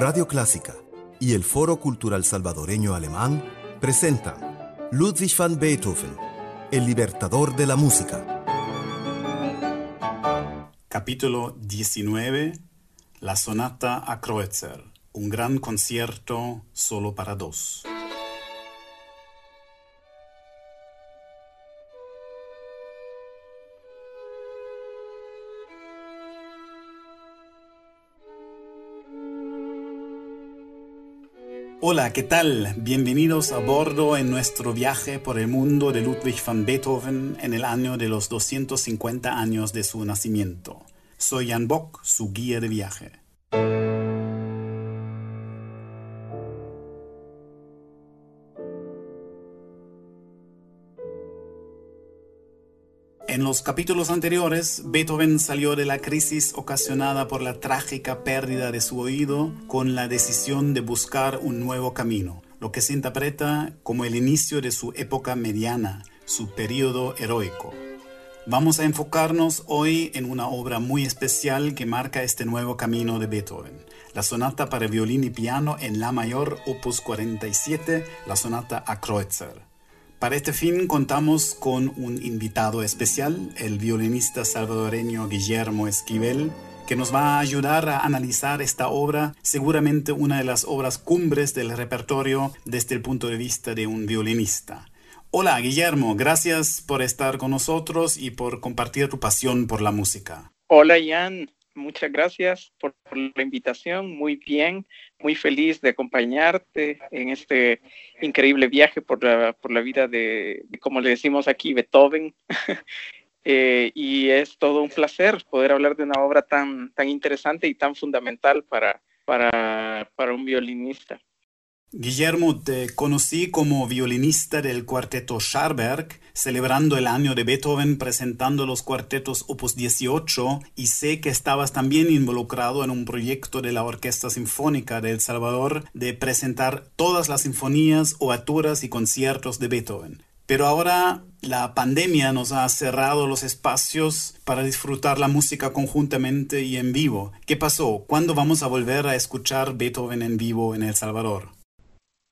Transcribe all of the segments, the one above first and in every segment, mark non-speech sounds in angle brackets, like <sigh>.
Radio Clásica y el Foro Cultural Salvadoreño Alemán presentan Ludwig van Beethoven, el libertador de la música. Capítulo 19 La sonata a Kreutzer, un gran concierto solo para dos. Hola, ¿qué tal? Bienvenidos a bordo en nuestro viaje por el mundo de Ludwig van Beethoven en el año de los 250 años de su nacimiento. Soy Jan Bock, su guía de viaje. Los capítulos anteriores, Beethoven salió de la crisis ocasionada por la trágica pérdida de su oído con la decisión de buscar un nuevo camino, lo que se interpreta como el inicio de su época mediana, su periodo heroico. Vamos a enfocarnos hoy en una obra muy especial que marca este nuevo camino de Beethoven, la sonata para violín y piano en La mayor, opus 47, la sonata a Kreutzer. Para este fin contamos con un invitado especial, el violinista salvadoreño Guillermo Esquivel, que nos va a ayudar a analizar esta obra, seguramente una de las obras cumbres del repertorio desde el punto de vista de un violinista. Hola Guillermo, gracias por estar con nosotros y por compartir tu pasión por la música. Hola Jan, muchas gracias por, la invitación, muy bien, muy feliz de acompañarte en este increíble viaje por la, por la vida de, como le decimos aquí, Beethoven. <laughs> Eh, y es todo un placer poder hablar de una obra tan, tan interesante y tan fundamental para, para, para un violinista. Guillermo, te conocí como violinista del cuarteto Scharberg, celebrando el año de Beethoven presentando los cuartetos Opus 18 y sé que estabas también involucrado en un proyecto de la Orquesta Sinfónica de El Salvador de presentar todas las sinfonías, oaturas y conciertos de Beethoven. Pero ahora la pandemia nos ha cerrado los espacios para disfrutar la música conjuntamente y en vivo. ¿Qué pasó? ¿Cuándo vamos a volver a escuchar Beethoven en vivo en El Salvador?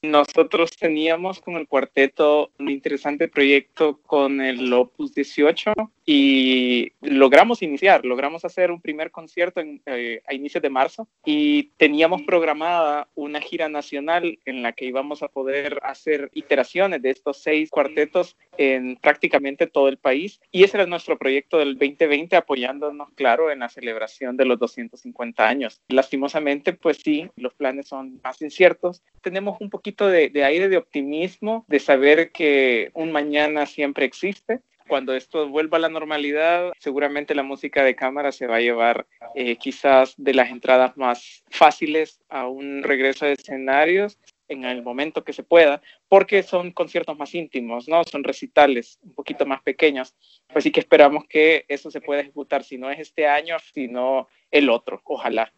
Nosotros teníamos con el cuarteto un interesante proyecto con el Opus 18 y logramos iniciar, logramos hacer un primer concierto eh, a inicios de marzo y teníamos programada una gira nacional en la que íbamos a poder hacer iteraciones de estos seis cuartetos en prácticamente todo el país y ese era nuestro proyecto del 2020 apoyándonos, claro, en la celebración de los 250 años. Lastimosamente, pues sí, los planes son más inciertos. Tenemos un poquito de, aire de optimismo, de saber que un mañana siempre existe cuando esto vuelva a la normalidad, seguramente la música de cámara se va a llevar eh, quizás de las entradas más fáciles a un regreso de escenarios en el momento que se pueda, porque son conciertos más íntimos, ¿no? Son recitales un poquito más pequeños. Pues sí que esperamos que eso se pueda ejecutar, si no es este año, sino el otro, ojalá.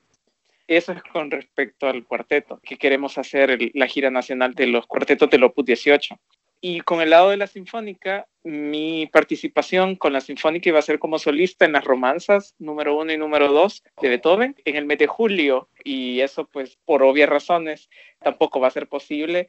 Eso es con respecto al cuarteto, que queremos hacer la gira nacional de los cuartetos del Opus 18. Y con el lado de la sinfónica, mi participación con la sinfónica iba a ser como solista en las romanzas número uno y número dos de Beethoven en el mes de julio. Y eso, pues, por obvias razones, tampoco va a ser posible.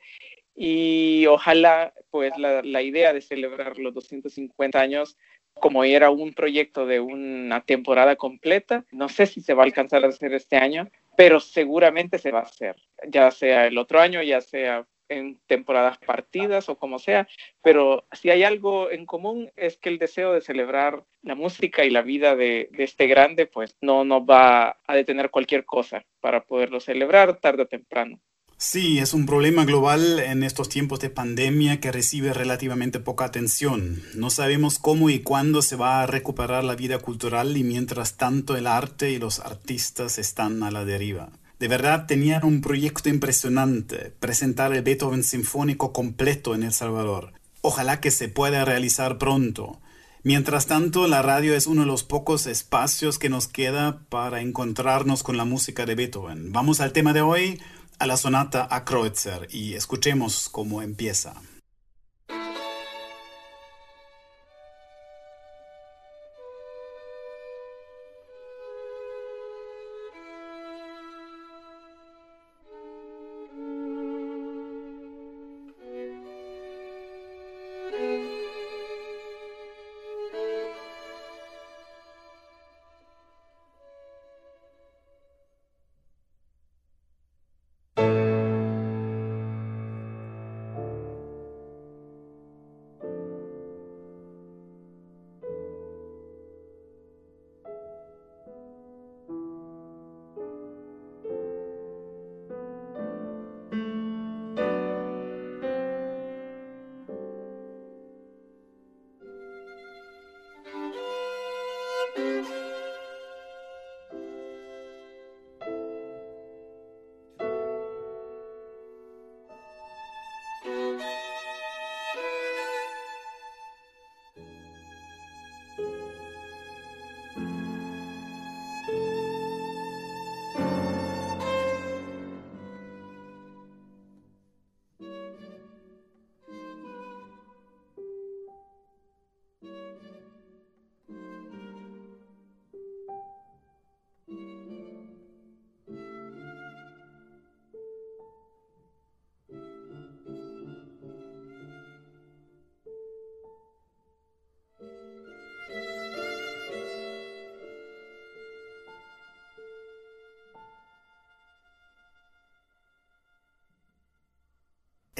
Y ojalá, pues, la, la idea de celebrar los 250 años como era un proyecto de una temporada completa, no sé si se va a alcanzar a hacer este año, pero seguramente se va a hacer, ya sea el otro año, ya sea en temporadas partidas o como sea, pero si hay algo en común es que el deseo de celebrar la música y la vida de, de este grande, pues no nos va a detener cualquier cosa para poderlo celebrar tarde o temprano. Sí, es un problema global en estos tiempos de pandemia que recibe relativamente poca atención. No sabemos cómo y cuándo se va a recuperar la vida cultural y mientras tanto el arte y los artistas están a la deriva. De verdad tenían un proyecto impresionante, presentar el Beethoven Sinfónico completo en El Salvador. Ojalá que se pueda realizar pronto. Mientras tanto, la radio es uno de los pocos espacios que nos queda para encontrarnos con la música de Beethoven. Vamos al tema de hoy, a la sonata a Kreutzer y escuchemos cómo empieza.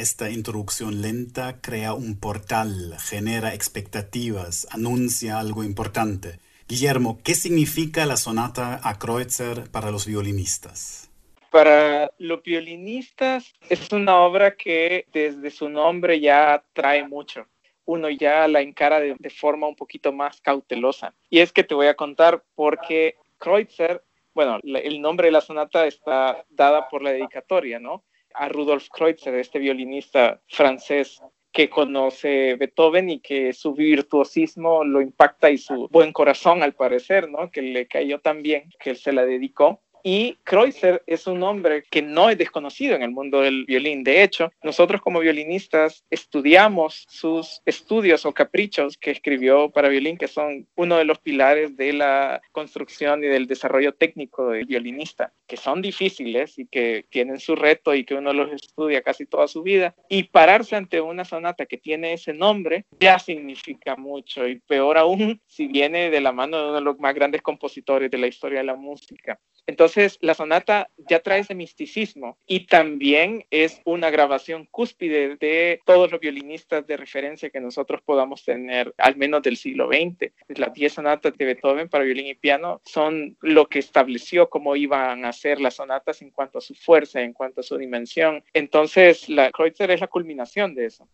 Esta introducción lenta crea un portal, genera expectativas, anuncia algo importante. Guillermo, ¿qué significa la sonata a Kreutzer para los violinistas? Para los violinistas es una obra que desde su nombre ya trae mucho. Uno ya la encara de, forma un poquito más cautelosa. Y es que te voy a contar porque Kreutzer, bueno, el nombre de la sonata está dada por la dedicatoria, ¿no? A Rudolf Kreutzer, este violinista francés que conoce Beethoven y que su virtuosismo lo impacta y su buen corazón, al parecer, ¿no? Que le cayó tan bien que él se la dedicó. Y Kreutzer es un hombre que no es desconocido en el mundo del violín. De hecho, nosotros como violinistas estudiamos sus estudios o caprichos que escribió para violín, que son uno de los pilares de la construcción y del desarrollo técnico del violinista, que son difíciles y que tienen su reto y que uno los estudia casi toda su vida. Y pararse ante una sonata que tiene ese nombre ya significa mucho y peor aún si viene de la mano de uno de los más grandes compositores de la historia de la música. Entonces, la sonata ya trae ese misticismo y también es una grabación cúspide de todos los violinistas de referencia que nosotros podamos tener, al menos del siglo XX. Las 10 sonatas de Beethoven para violín y piano son lo que estableció cómo iban a ser las sonatas en cuanto a su fuerza, en cuanto a su dimensión. Entonces, la Kreutzer es la culminación de eso.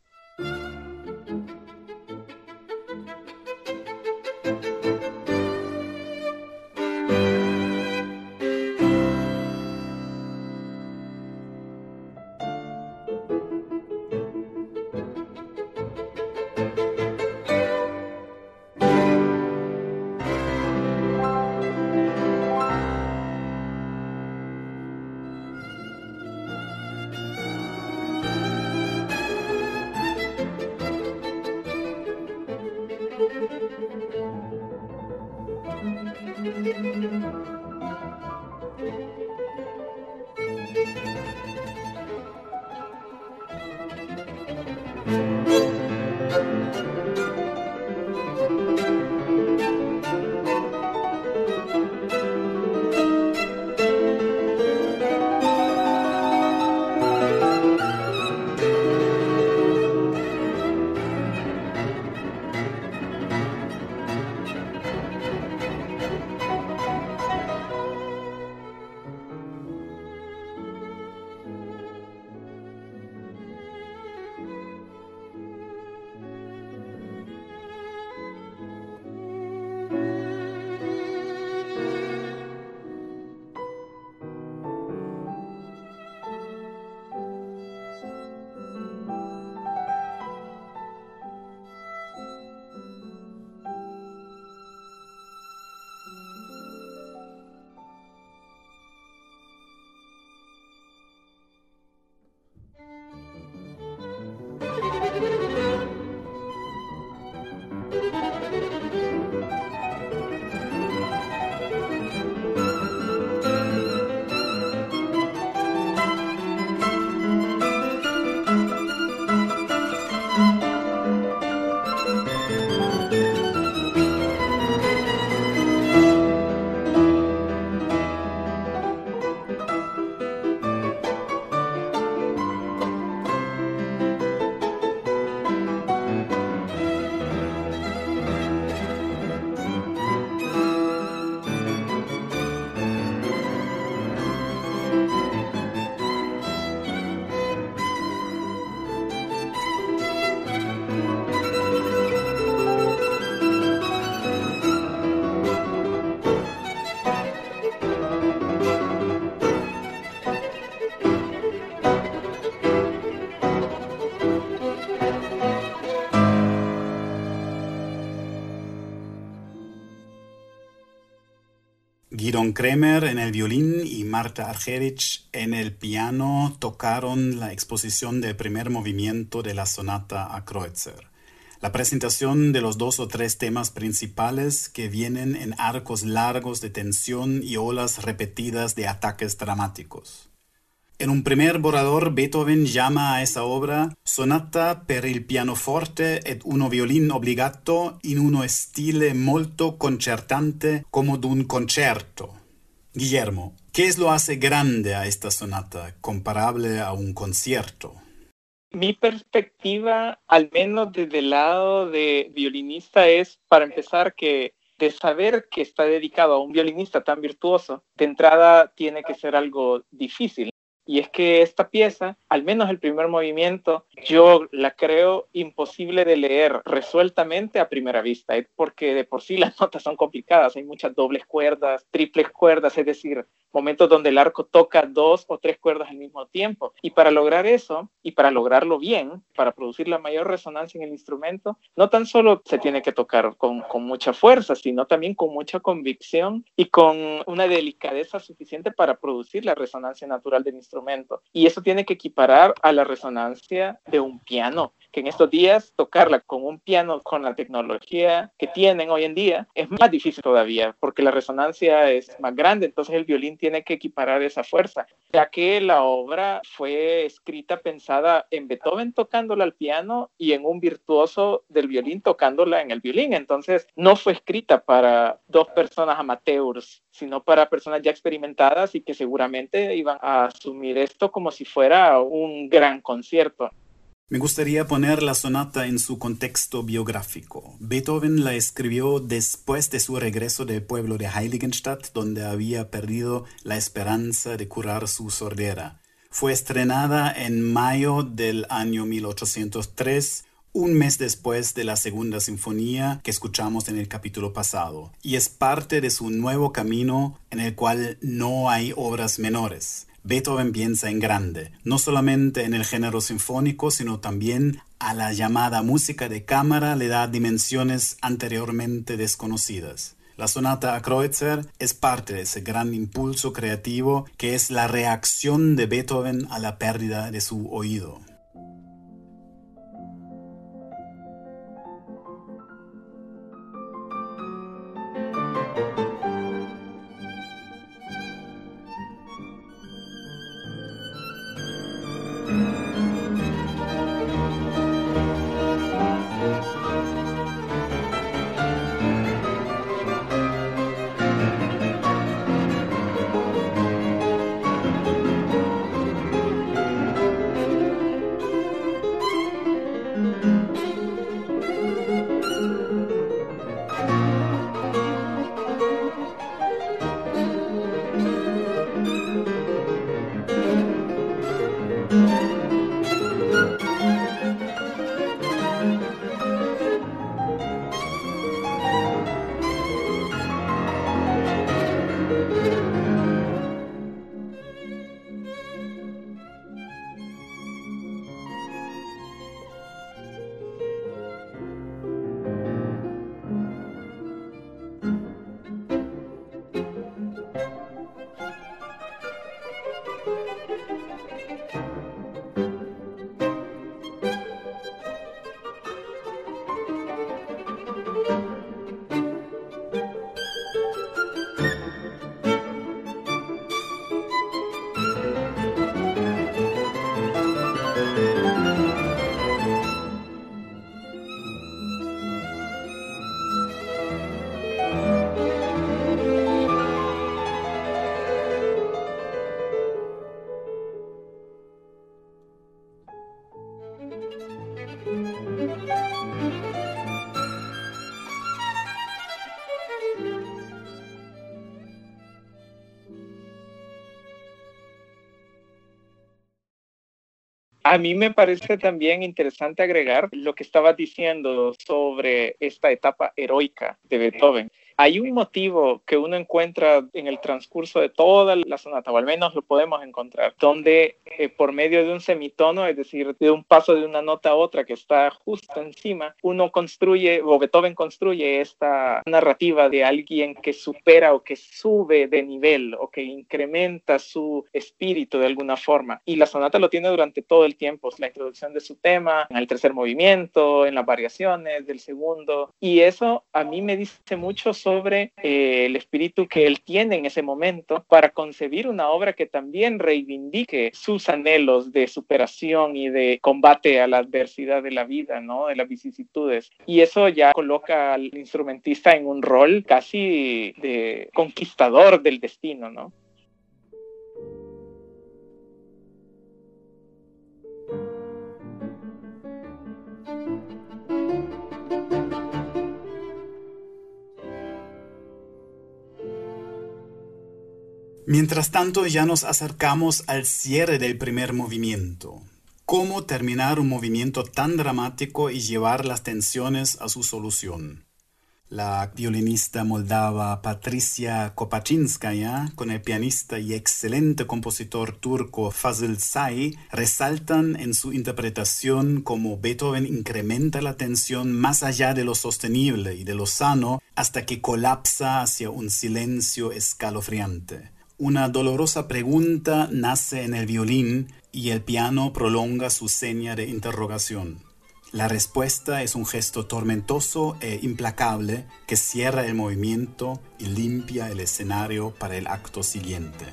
Kremer en el violín y Marta Argerich en el piano tocaron la exposición del primer movimiento de la sonata a Kreutzer. La presentación de los dos o tres temas principales que vienen en arcos largos de tensión y olas repetidas de ataques dramáticos. En un primer borrador, Beethoven llama a esa obra Sonata per il pianoforte ed uno violin obbligato in uno stile molto concertante como d'un concerto. Guillermo, ¿qué es lo hace grande a esta sonata, comparable a un concierto? Mi perspectiva, al menos desde el lado de violinista, es para empezar que de saber que está dedicado a un violinista tan virtuoso, de entrada tiene que ser algo difícil. Y es que esta pieza, al menos el primer movimiento, yo la creo imposible de leer resueltamente a primera vista, porque de por sí <laughs> las notas son complicadas, hay muchas dobles cuerdas, triples cuerdas, es decir, momentos donde el arco toca dos o tres cuerdas al mismo tiempo. Y para lograr eso, y para lograrlo bien, para producir la mayor resonancia en el instrumento, no tan solo se tiene que tocar con, con mucha fuerza, sino también con mucha convicción y con una delicadeza suficiente para producir la resonancia natural del instrumento. Y eso tiene que equiparar a la resonancia de un piano que en estos días tocarla con un piano con la tecnología que tienen hoy en día es más difícil todavía porque la resonancia es más grande, entonces el violín tiene que equiparar esa fuerza, ya que la obra fue escrita pensada en Beethoven tocándola al piano y en un virtuoso del violín tocándola en el violín, entonces no fue escrita para dos personas amateurs, sino para personas ya experimentadas y que seguramente iban a asumir esto como si fuera un gran concierto. Me gustaría poner la sonata en su contexto biográfico. Beethoven la escribió después de su regreso del pueblo de Heiligenstadt, donde había perdido la esperanza de curar su sordera. Fue estrenada en mayo del año 1803, un mes después de la segunda sinfonía que escuchamos en el capítulo pasado, y es parte de su nuevo camino en el cual no hay obras menores. Beethoven piensa en grande, no solamente en el género sinfónico, sino también a la llamada música de cámara le da dimensiones anteriormente desconocidas. La sonata a Kreutzer es parte de ese gran impulso creativo que es la reacción de Beethoven a la pérdida de su oído. A mí me parece también interesante agregar lo que estaba diciendo sobre esta etapa heroica de Beethoven hay un motivo que uno encuentra en el transcurso de toda la sonata, o al menos lo podemos encontrar, donde eh, por medio de un semitono, es decir, de un paso de una nota a otra que está justo encima, uno construye, o Beethoven construye esta narrativa de alguien que supera o que sube de nivel o que incrementa su espíritu de alguna forma. Y la sonata lo tiene durante todo el tiempo, la introducción de su tema, en el tercer movimiento, en las variaciones del segundo. Y eso a mí me dice mucho sobre eh, el espíritu que él tiene en ese momento para concebir una obra que también reivindique sus anhelos de superación y de combate a la adversidad de la vida, ¿no? De las vicisitudes. Y eso ya coloca al instrumentista en un rol casi de conquistador del destino, ¿no? Mientras tanto, ya nos acercamos al cierre del primer movimiento. ¿Cómo terminar un movimiento tan dramático y llevar las tensiones a su solución? La violinista moldava Patricia Kopachinskaya con el pianista y excelente compositor turco Fazıl Say resaltan en su interpretación cómo Beethoven incrementa la tensión más allá de lo sostenible y de lo sano hasta que colapsa hacia un silencio escalofriante. Una dolorosa pregunta nace en el violín y el piano prolonga su seña de interrogación. La respuesta es un gesto tormentoso e implacable que cierra el movimiento y limpia el escenario para el acto siguiente.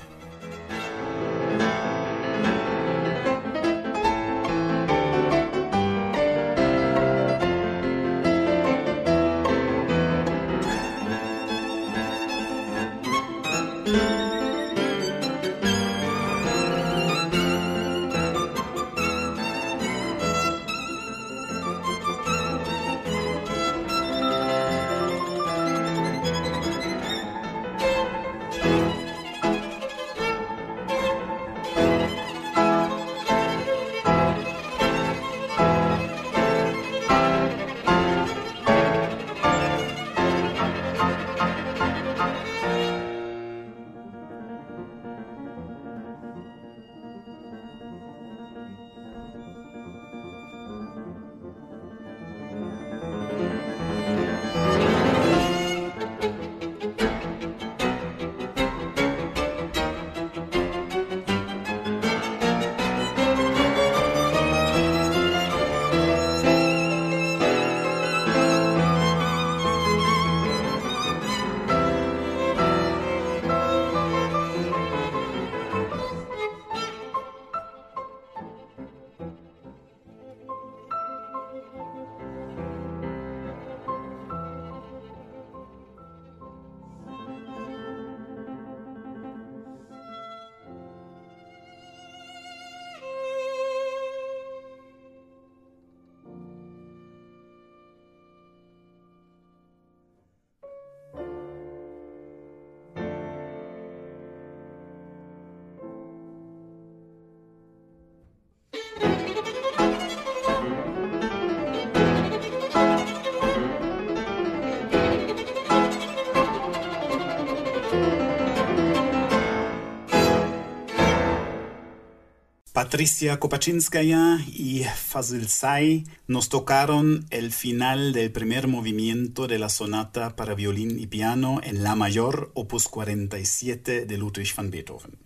Patricia Kopachinskaya y Fazil Say nos tocaron el final del primer movimiento de la sonata para violín y piano en La mayor, opus 47 de Ludwig van Beethoven.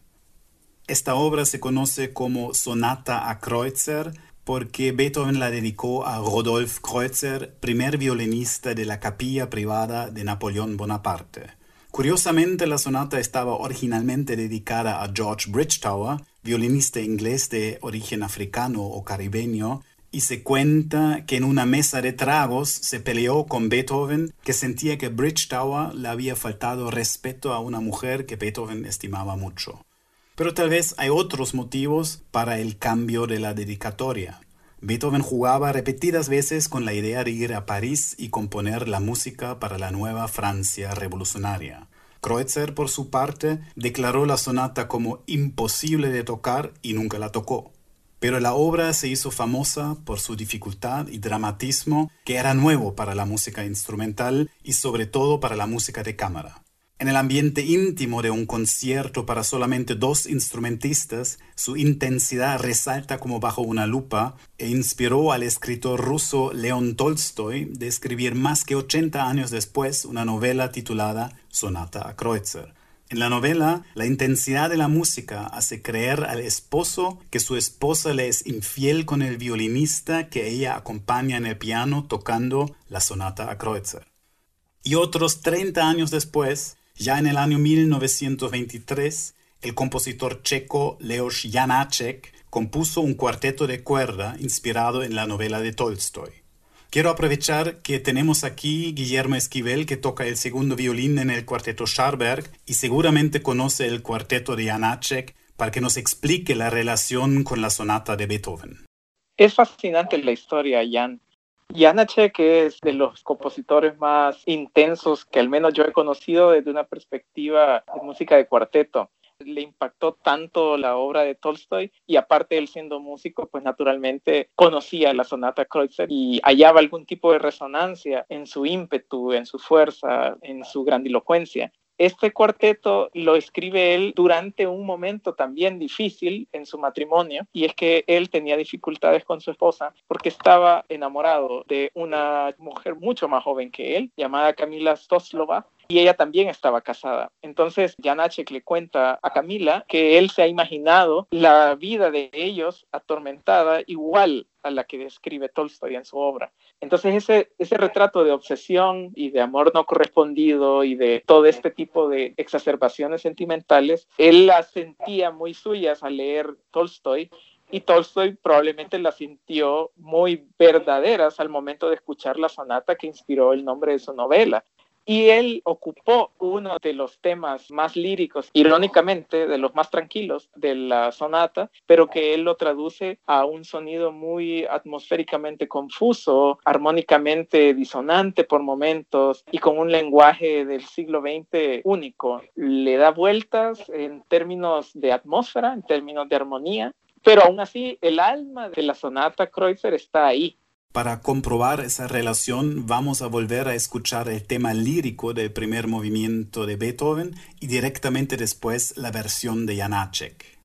Esta obra se conoce como Sonata a Kreutzer porque Beethoven la dedicó a Rodolphe Kreutzer, primer violinista de la capilla privada de Napoleón Bonaparte. Curiosamente, la sonata estaba originalmente dedicada a George Bridgetower, violinista inglés de origen africano o caribeño, y se cuenta que en una mesa de tragos se peleó con Beethoven, que sentía que Bridgetower le había faltado respeto a una mujer que Beethoven estimaba mucho. Pero tal vez hay otros motivos para el cambio de la dedicatoria. Beethoven jugaba repetidas veces con la idea de ir a París y componer la música para la nueva Francia revolucionaria. Kreutzer, por su parte, declaró la sonata como imposible de tocar y nunca la tocó. Pero la obra se hizo famosa por su dificultad y dramatismo que era nuevo para la música instrumental y sobre todo para la música de cámara. En el ambiente íntimo de un concierto para solamente dos instrumentistas, su intensidad resalta como bajo una lupa e inspiró al escritor ruso León Tolstoy de escribir más que 80 años después una novela titulada Sonata a Kreutzer. En la novela, la intensidad de la música hace creer al esposo que su esposa le es infiel con el violinista que ella acompaña en el piano tocando la sonata a Kreutzer. Y otros 30 años después, ya en el año 1923, el compositor checo Leos Janáček compuso un cuarteto de cuerda inspirado en la novela de Tolstoy. Quiero aprovechar que tenemos aquí Guillermo Esquivel que toca el segundo violín en el cuarteto Scharberg y seguramente conoce el cuarteto de Janáček para que nos explique la relación con la sonata de Beethoven. Es fascinante la historia, Jan. Janacek es de los compositores más intensos que al menos yo he conocido desde una perspectiva de música de cuarteto. le impactó tanto la obra de Tolstoy y aparte él siendo músico, pues naturalmente conocía la sonata Kreutzer y hallaba algún tipo de resonancia en su ímpetu, en su fuerza, en su grandilocuencia. Este cuarteto lo escribe él durante un momento también difícil en su matrimonio y es que él tenía dificultades con su esposa porque estaba enamorado de una mujer mucho más joven que él llamada Camila Stoslova y ella también estaba casada. Entonces Janacek le cuenta a Camila que él se ha imaginado la vida de ellos atormentada igual a la que describe Tolstoy en su obra. Entonces ese, ese retrato de obsesión y de amor no correspondido y de todo este tipo de exacerbaciones sentimentales, él las sentía muy suyas al leer Tolstoy y Tolstoy probablemente las sintió muy verdaderas al momento de escuchar la sonata que inspiró el nombre de su novela y él ocupó uno de los temas más líricos, irónicamente, de los más tranquilos de la sonata, pero que él lo traduce a un sonido muy atmosféricamente confuso, armónicamente disonante por momentos y con un lenguaje del siglo XX único. Le da vueltas en términos de atmósfera, en términos de armonía, pero aún así el alma de la sonata Kreutzer está ahí para comprobar esa relación vamos a volver a escuchar el tema lírico del primer movimiento de Beethoven y directamente después la versión de Janáček.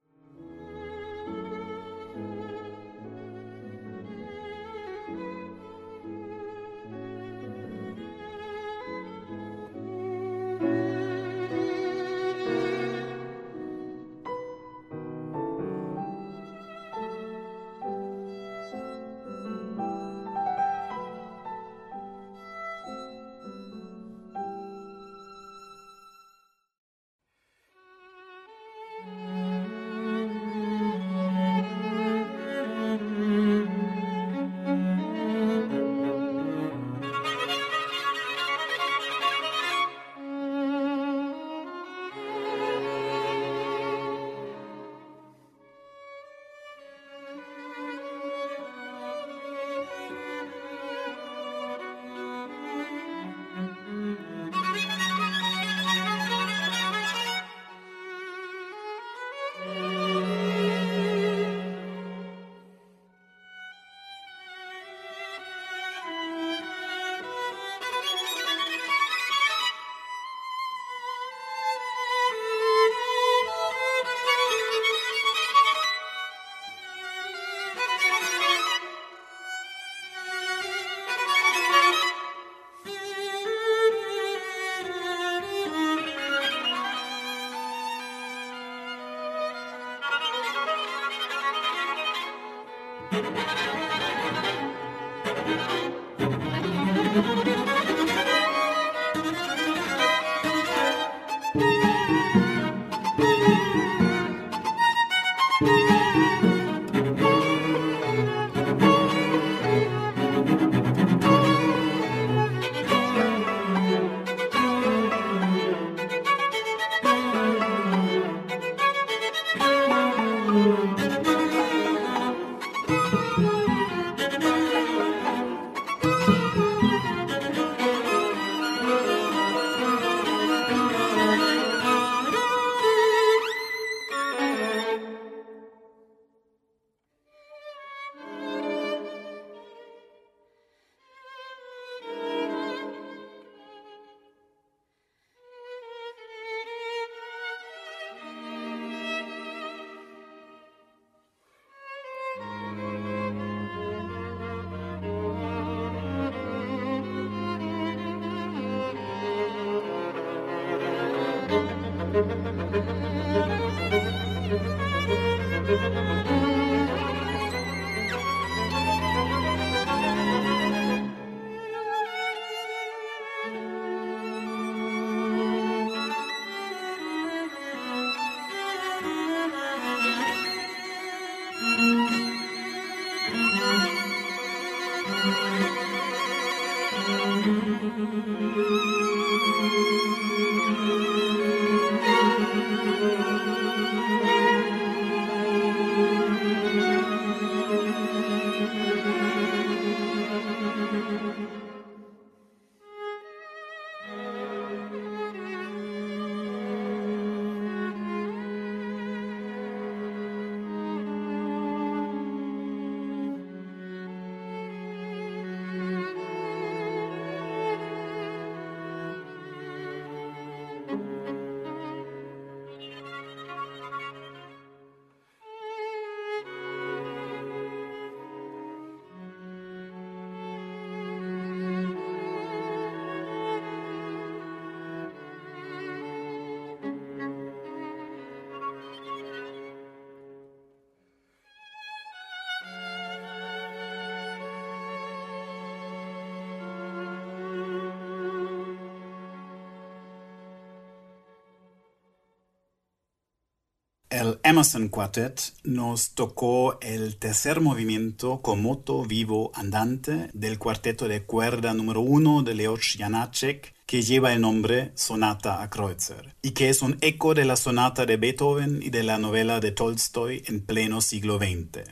El Emerson Quartet nos tocó el tercer movimiento con moto vivo andante del cuarteto de cuerda número uno de Leoš Janáček que lleva el nombre Sonata a Kreutzer y que es un eco de la sonata de Beethoven y de la novela de Tolstoy en pleno siglo XX.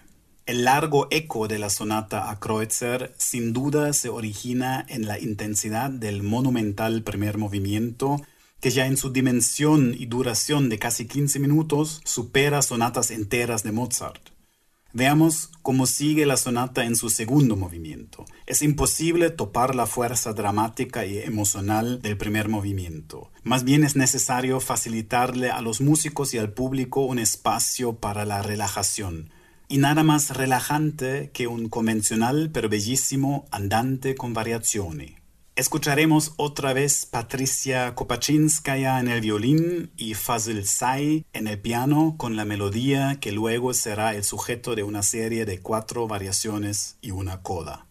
El largo eco de la sonata a Kreutzer sin duda se origina en la intensidad del monumental primer movimiento que ya en su dimensión y duración de casi 15 minutos supera sonatas enteras de Mozart. Veamos cómo sigue la sonata en su segundo movimiento. Es imposible topar la fuerza dramática y emocional del primer movimiento. Más bien es necesario facilitarle a los músicos y al público un espacio para la relajación. Y nada más relajante que un convencional pero bellísimo andante con variazioni. Escucharemos otra vez Patricia Kopachinskaya en el violín y Fazil Say en el piano con la melodía que luego será el sujeto de una serie de cuatro variaciones y una coda.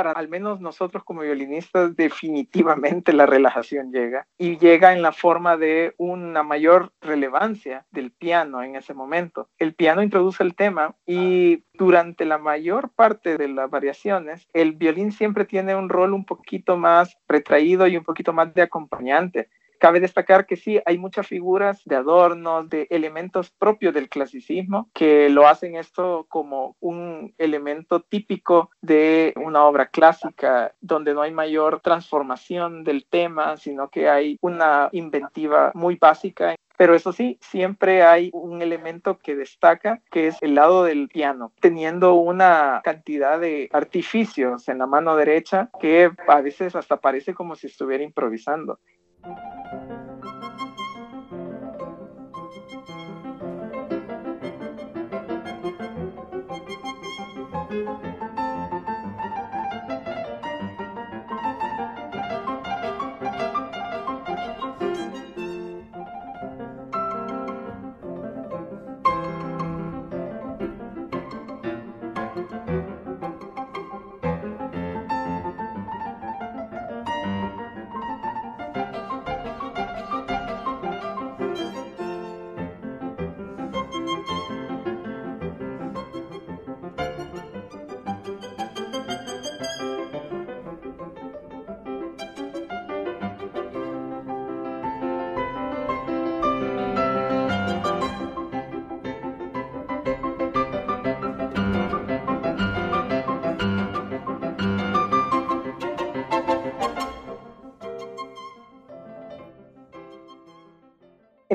Para al menos nosotros como violinistas definitivamente la relajación llega y llega en la forma de una mayor relevancia del piano en ese momento. El piano introduce el tema y durante la mayor parte de las variaciones el violín siempre tiene un rol un poquito más retraído y un poquito más de acompañante. Cabe destacar que sí, hay muchas figuras de adornos, de elementos propios del clasicismo que lo hacen esto como un elemento típico de una obra clásica donde no hay mayor transformación del tema, sino que hay una inventiva muy básica pero eso sí, siempre hay un elemento que destaca, que es el lado del piano, teniendo una cantidad de artificios en la mano derecha que a veces hasta parece como si estuviera improvisando. Thank you.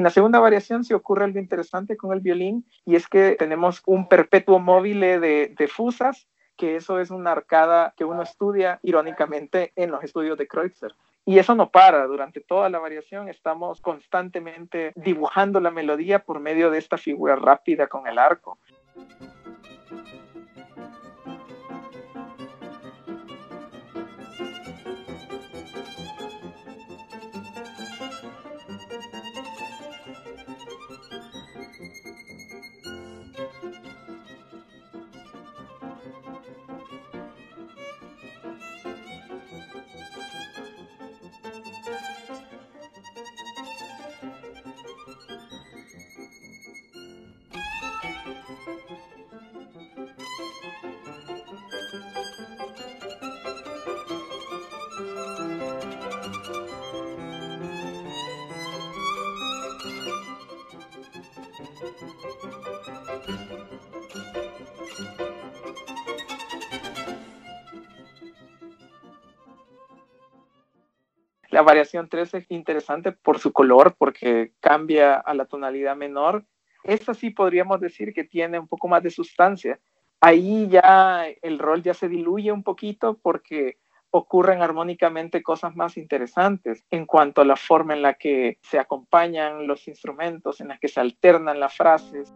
La segunda variación sí ocurre algo interesante con el violín y es que tenemos un perpetuo móvil de, de fusas que eso es una arcada que uno estudia irónicamente en los estudios de Kreutzer. Y eso no para, durante toda la variación estamos constantemente dibujando la melodía por medio de esta figura rápida con el arco. Variación 3 es interesante por su color, porque cambia a la tonalidad menor. Esta sí podríamos decir que tiene un poco más de sustancia. Ahí ya el rol ya se diluye un poquito porque ocurren armónicamente cosas más interesantes en cuanto a la forma en la que se acompañan los instrumentos, en la que se alternan las frases.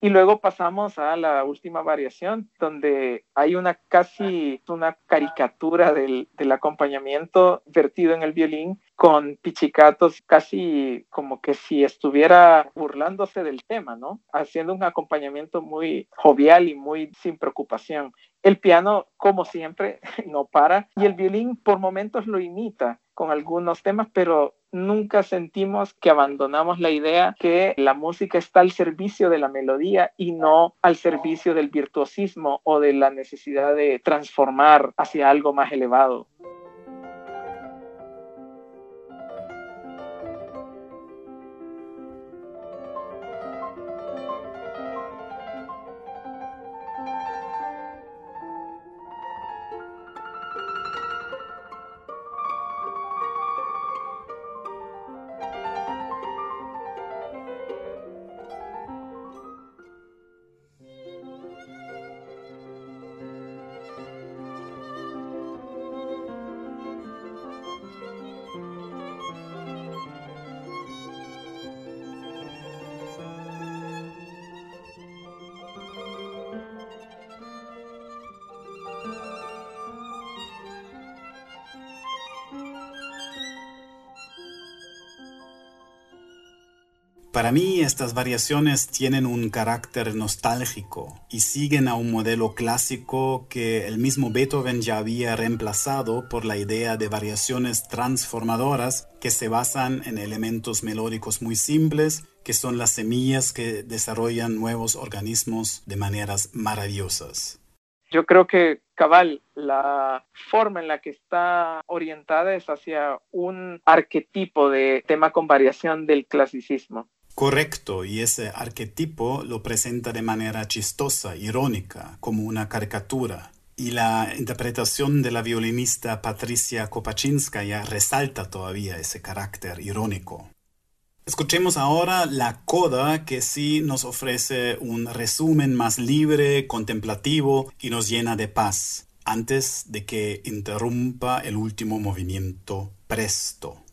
Y luego pasamos a la última variación, donde hay una casi una caricatura del, acompañamiento vertido en el violín con pichicatos casi como que si estuviera burlándose del tema, ¿no? Haciendo un acompañamiento muy jovial y muy sin preocupación. El piano, como siempre, <laughs> no para y el violín por momentos lo imita con algunos temas, pero nunca sentimos que abandonamos la idea que la música está al servicio de la melodía y no al servicio del virtuosismo o de la necesidad de transformar hacia algo más elevado. Para mí estas variaciones tienen un carácter nostálgico y siguen a un modelo clásico que el mismo Beethoven ya había reemplazado por la idea de variaciones transformadoras que se basan en elementos melódicos muy simples que son las semillas que desarrollan nuevos organismos de maneras maravillosas. Yo creo que cabal, la forma en la que está orientada es hacia un arquetipo de tema con variación del clasicismo. Correcto, y ese arquetipo lo presenta de manera chistosa, irónica, como una caricatura. Y la interpretación de la violinista Patricia Kopachinskaya resalta todavía ese carácter irónico. Escuchemos ahora la coda que sí nos ofrece un resumen más libre, contemplativo y nos llena de paz, antes de que interrumpa el último movimiento presto.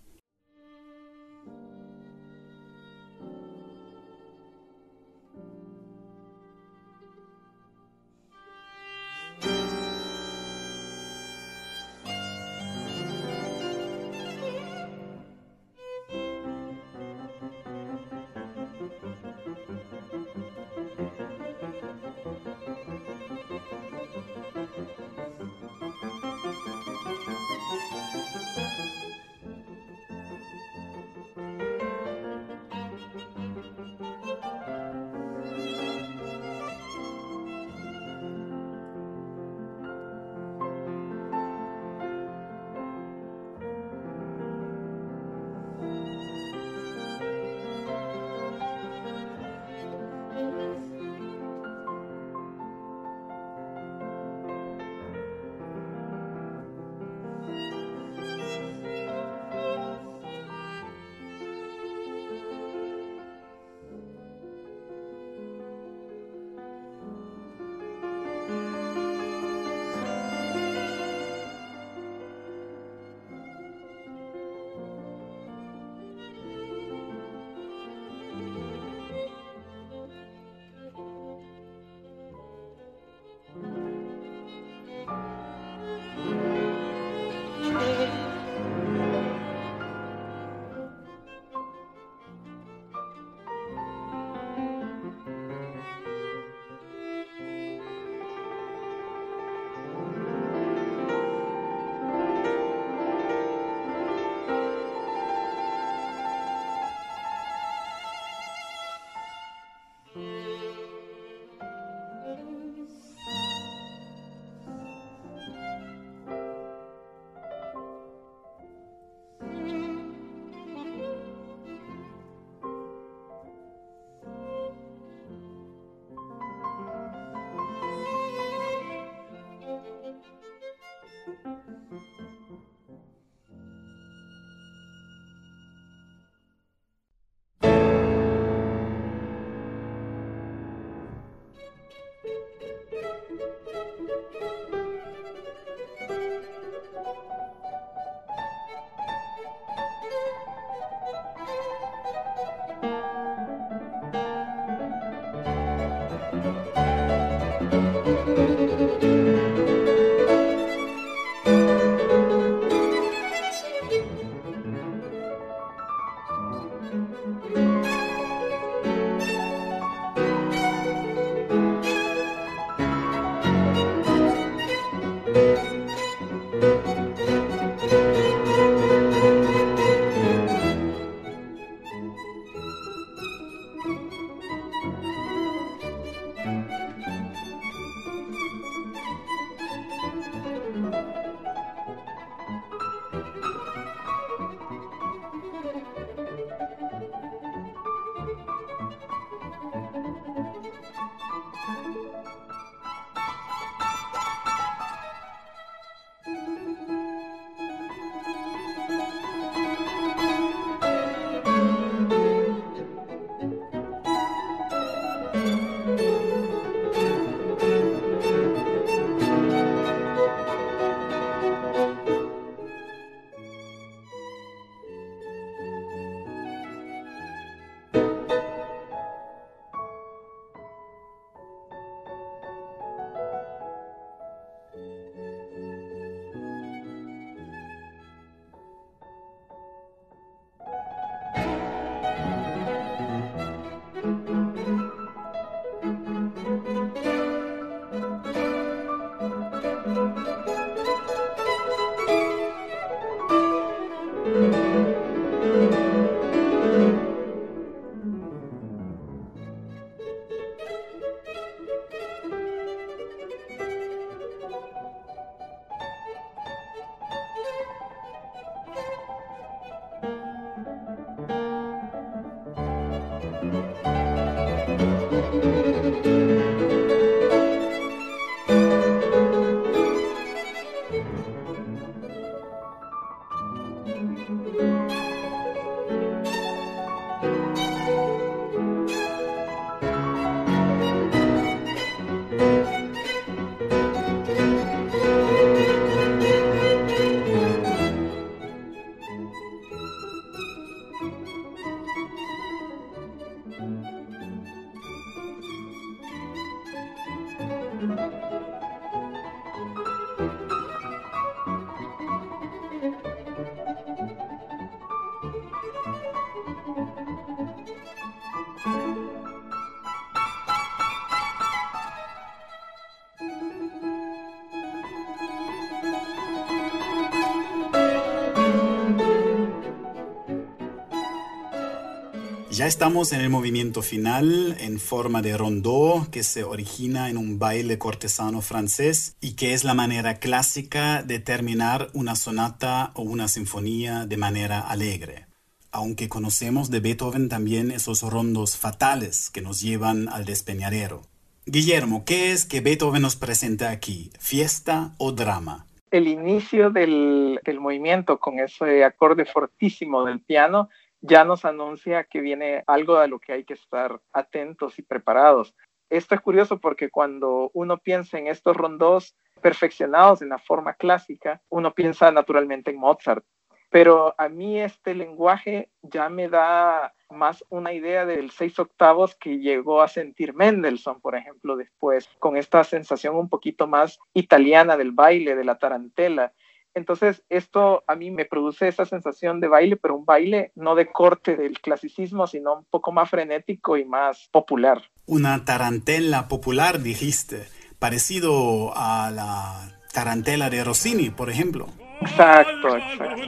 Ya estamos en el movimiento final en forma de rondó que se origina en un baile cortesano francés y que es la manera clásica de terminar una sonata o una sinfonía de manera alegre. Aunque conocemos de Beethoven también esos rondos fatales que nos llevan al despeñadero. Guillermo, ¿qué es que Beethoven nos presenta aquí? ¿Fiesta o drama? El inicio del, del movimiento con ese acorde fortísimo del piano ya nos anuncia que viene algo a lo que hay que estar atentos y preparados. Esto es curioso porque cuando uno piensa en estos rondos perfeccionados en la forma clásica, uno piensa naturalmente en Mozart. Pero a mí este lenguaje ya me da más una idea del seis octavos que llegó a sentir Mendelssohn, por ejemplo, después, con esta sensación un poquito más italiana del baile, de la tarantela. Entonces, esto a mí me produce esa sensación de baile, pero un baile no de corte del clasicismo, sino un poco más frenético y más popular. Una tarantela popular, dijiste, parecido a la tarantela de Rossini, por ejemplo. Exacto, exacto.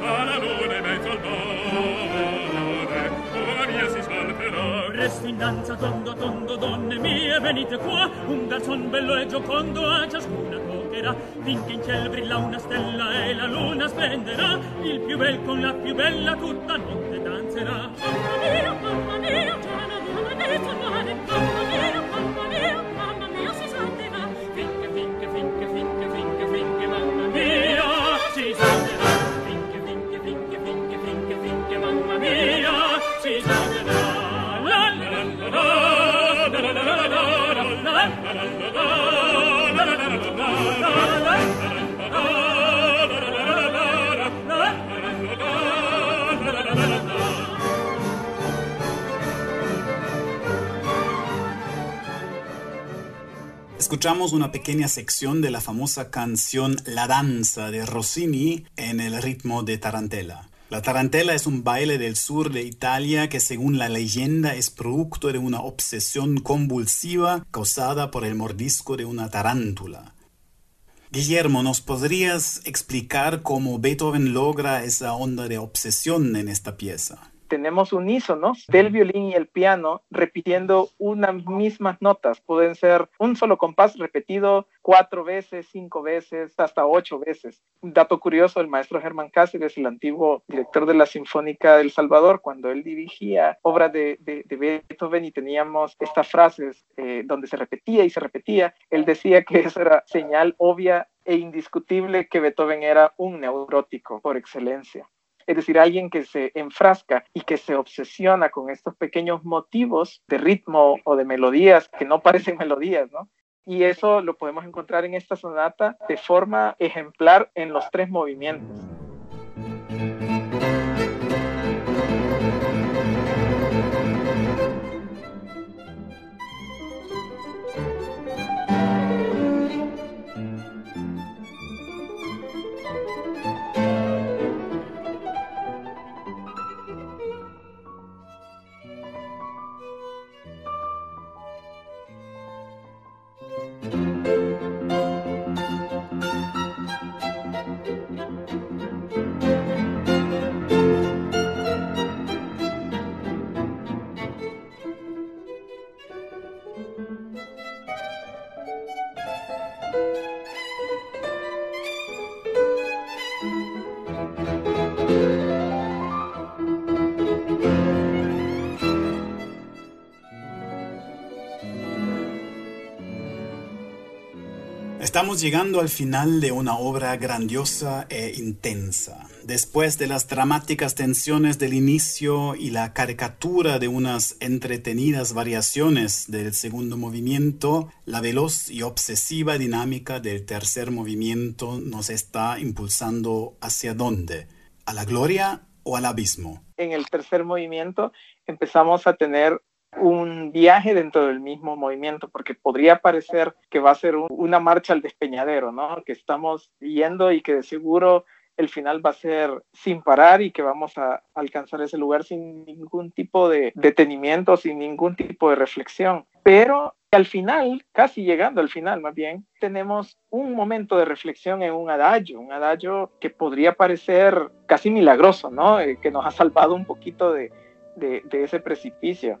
già la luna in mezzo al mare, ora via si salterà. Resto in danza, tondo, tondo, donne mie, venite qua, un garzon bello e giocondo a ciascuna toccherà. Finché in ciel brilla una stella e la luna splenderà, il più bel con la più bella tutta notte danzerà. Mamma mia, mamma mia, già la luna in mezzo al mare, Escuchamos una pequeña sección de la famosa canción La danza de Rossini en el ritmo de tarantela. La tarantela es un baile del sur de Italia que según la leyenda es producto de una obsesión convulsiva causada por el mordisco de una tarántula. Guillermo, ¿nos podrías explicar cómo Beethoven logra esa onda de obsesión en esta pieza? Tenemos unísonos del violín y el piano repitiendo unas mismas notas. Pueden ser un solo compás repetido cuatro veces, cinco veces, hasta ocho veces. Un dato curioso, el maestro Germán Cáceres, el antiguo director de la Sinfónica del Salvador, cuando él dirigía obras de, Beethoven y teníamos estas frases eh, donde se repetía y se repetía, él decía que eso era señal obvia e indiscutible que Beethoven era un neurótico por excelencia es decir, alguien que se enfrasca y que se obsesiona con estos pequeños motivos de ritmo o de melodías que no parecen melodías, ¿no? Y eso lo podemos encontrar en esta sonata de forma ejemplar en los tres movimientos. Estamos llegando al final de una obra grandiosa e intensa. Después de las dramáticas tensiones del inicio y la caricatura de unas entretenidas variaciones del segundo movimiento, la veloz y obsesiva dinámica del tercer movimiento nos está impulsando hacia dónde? ¿A la gloria o al abismo? En el tercer movimiento empezamos a tener un viaje dentro del mismo movimiento, porque podría parecer que va a ser una marcha al despeñadero, ¿no? Que estamos yendo y que de seguro el final va a ser sin parar y que vamos a alcanzar ese lugar sin ningún tipo de detenimiento, sin ningún tipo de reflexión. Pero al final, casi llegando al final más bien, tenemos un momento de reflexión en un adagio, un adagio que podría parecer casi milagroso, ¿no? Eh, que nos ha salvado un poquito de, ese precipicio.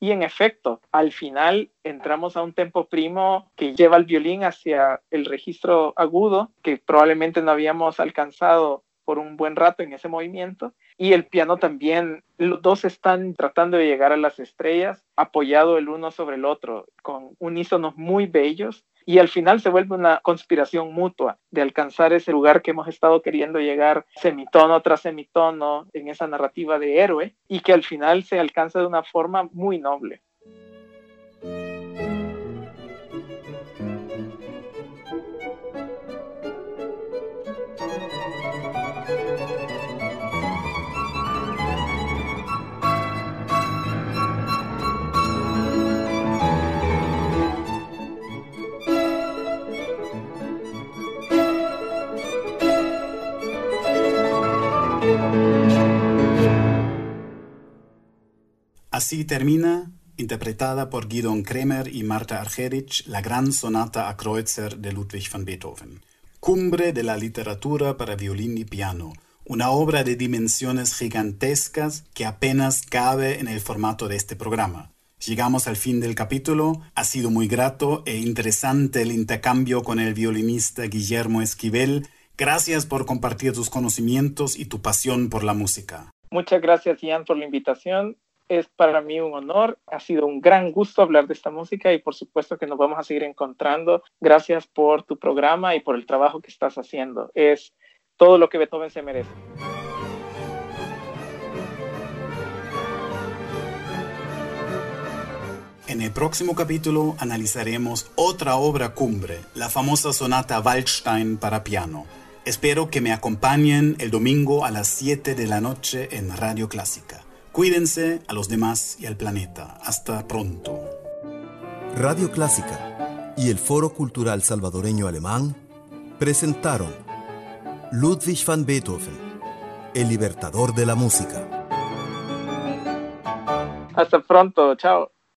Y en efecto, al final entramos a un tempo primo que lleva el violín hacia el registro agudo, que probablemente no habíamos alcanzado por un buen rato en ese movimiento. Y el piano también, los dos están tratando de llegar a las estrellas, apoyado el uno sobre el otro, con unísonos muy bellos y al final se vuelve una conspiración mutua de alcanzar ese lugar que hemos estado queriendo llegar semitono tras semitono en esa narrativa de héroe y que al final se alcanza de una forma muy noble. Así termina, interpretada por Gidon Kremer y Marta Argerich, la gran sonata a Kreutzer de Ludwig van Beethoven. Cumbre de la literatura para violín y piano, una obra de dimensiones gigantescas que apenas cabe en el formato de este programa. Llegamos al fin del capítulo, ha sido muy grato e interesante el intercambio con el violinista Guillermo Esquivel. Gracias por compartir tus conocimientos y tu pasión por la música. Muchas gracias, Ian, por la invitación es para mí un honor, ha sido un gran gusto hablar de esta música y por supuesto que nos vamos a seguir encontrando. Gracias por tu programa y por el trabajo que estás haciendo. Es todo lo que Beethoven se merece. En el próximo capítulo analizaremos otra obra cumbre, la famosa sonata Waldstein para piano. Espero que me acompañen el domingo a las 7 de la noche en Radio Clásica. Cuídense a los demás y al planeta. Hasta pronto. Radio Clásica y el Foro Cultural Salvadoreño Alemán presentaron Ludwig van Beethoven, el libertador de la música. Hasta pronto, chao.